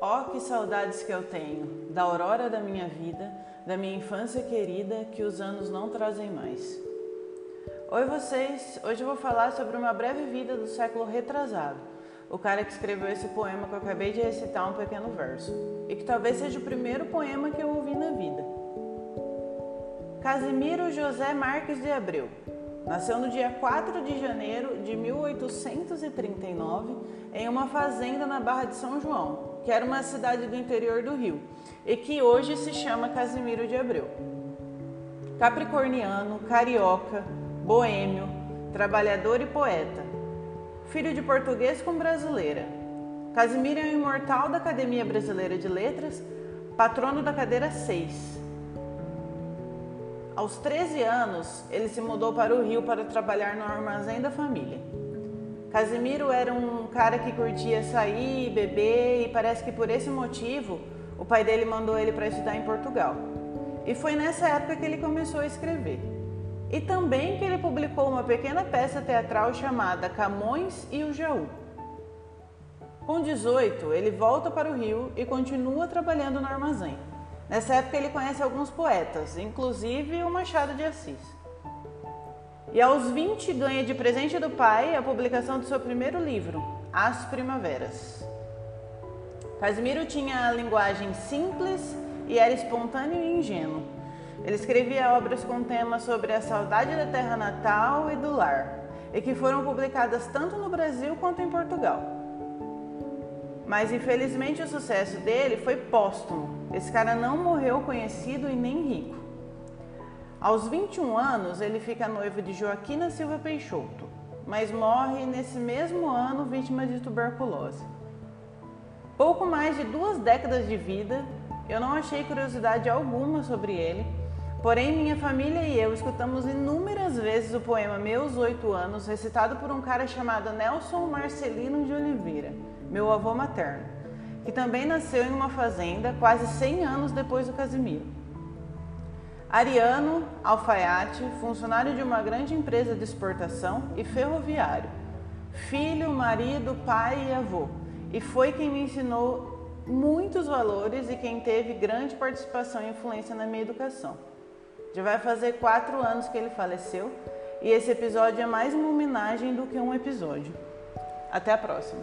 Oh, que saudades que eu tenho da aurora da minha vida, da minha infância querida que os anos não trazem mais. Oi vocês, hoje eu vou falar sobre uma breve vida do século retrasado, o cara que escreveu esse poema que eu acabei de recitar um pequeno verso, e que talvez seja o primeiro poema que eu ouvi na vida. Casimiro José Marques de Abreu, Nasceu no dia 4 de janeiro de 1839 em uma fazenda na Barra de São João, que era uma cidade do interior do Rio e que hoje se chama Casimiro de Abreu. Capricorniano, carioca, boêmio, trabalhador e poeta. Filho de português com brasileira. Casimiro é um imortal da Academia Brasileira de Letras, patrono da cadeira 6 aos 13 anos, ele se mudou para o Rio para trabalhar no armazém da família. Casimiro era um cara que curtia sair, beber e parece que por esse motivo o pai dele mandou ele para estudar em Portugal. E foi nessa época que ele começou a escrever. E também que ele publicou uma pequena peça teatral chamada Camões e o Jaú. Com 18, ele volta para o Rio e continua trabalhando no armazém. Nessa época ele conhece alguns poetas, inclusive o Machado de Assis. E aos 20 ganha de presente do pai a publicação do seu primeiro livro, As Primaveras. Casimiro tinha a linguagem simples e era espontâneo e ingênuo. Ele escrevia obras com temas sobre a saudade da terra natal e do lar, e que foram publicadas tanto no Brasil quanto em Portugal. Mas infelizmente o sucesso dele foi póstumo. Esse cara não morreu conhecido e nem rico. Aos 21 anos, ele fica noivo de Joaquina Silva Peixoto, mas morre nesse mesmo ano vítima de tuberculose. Pouco mais de duas décadas de vida, eu não achei curiosidade alguma sobre ele, porém minha família e eu escutamos inúmeras vezes o poema Meus Oito Anos, recitado por um cara chamado Nelson Marcelino de Oliveira meu avô materno, que também nasceu em uma fazenda quase 100 anos depois do Casimiro. Ariano Alfaiate, funcionário de uma grande empresa de exportação e ferroviário, filho, marido, pai e avô, e foi quem me ensinou muitos valores e quem teve grande participação e influência na minha educação. Já vai fazer quatro anos que ele faleceu e esse episódio é mais uma homenagem do que um episódio. Até a próxima!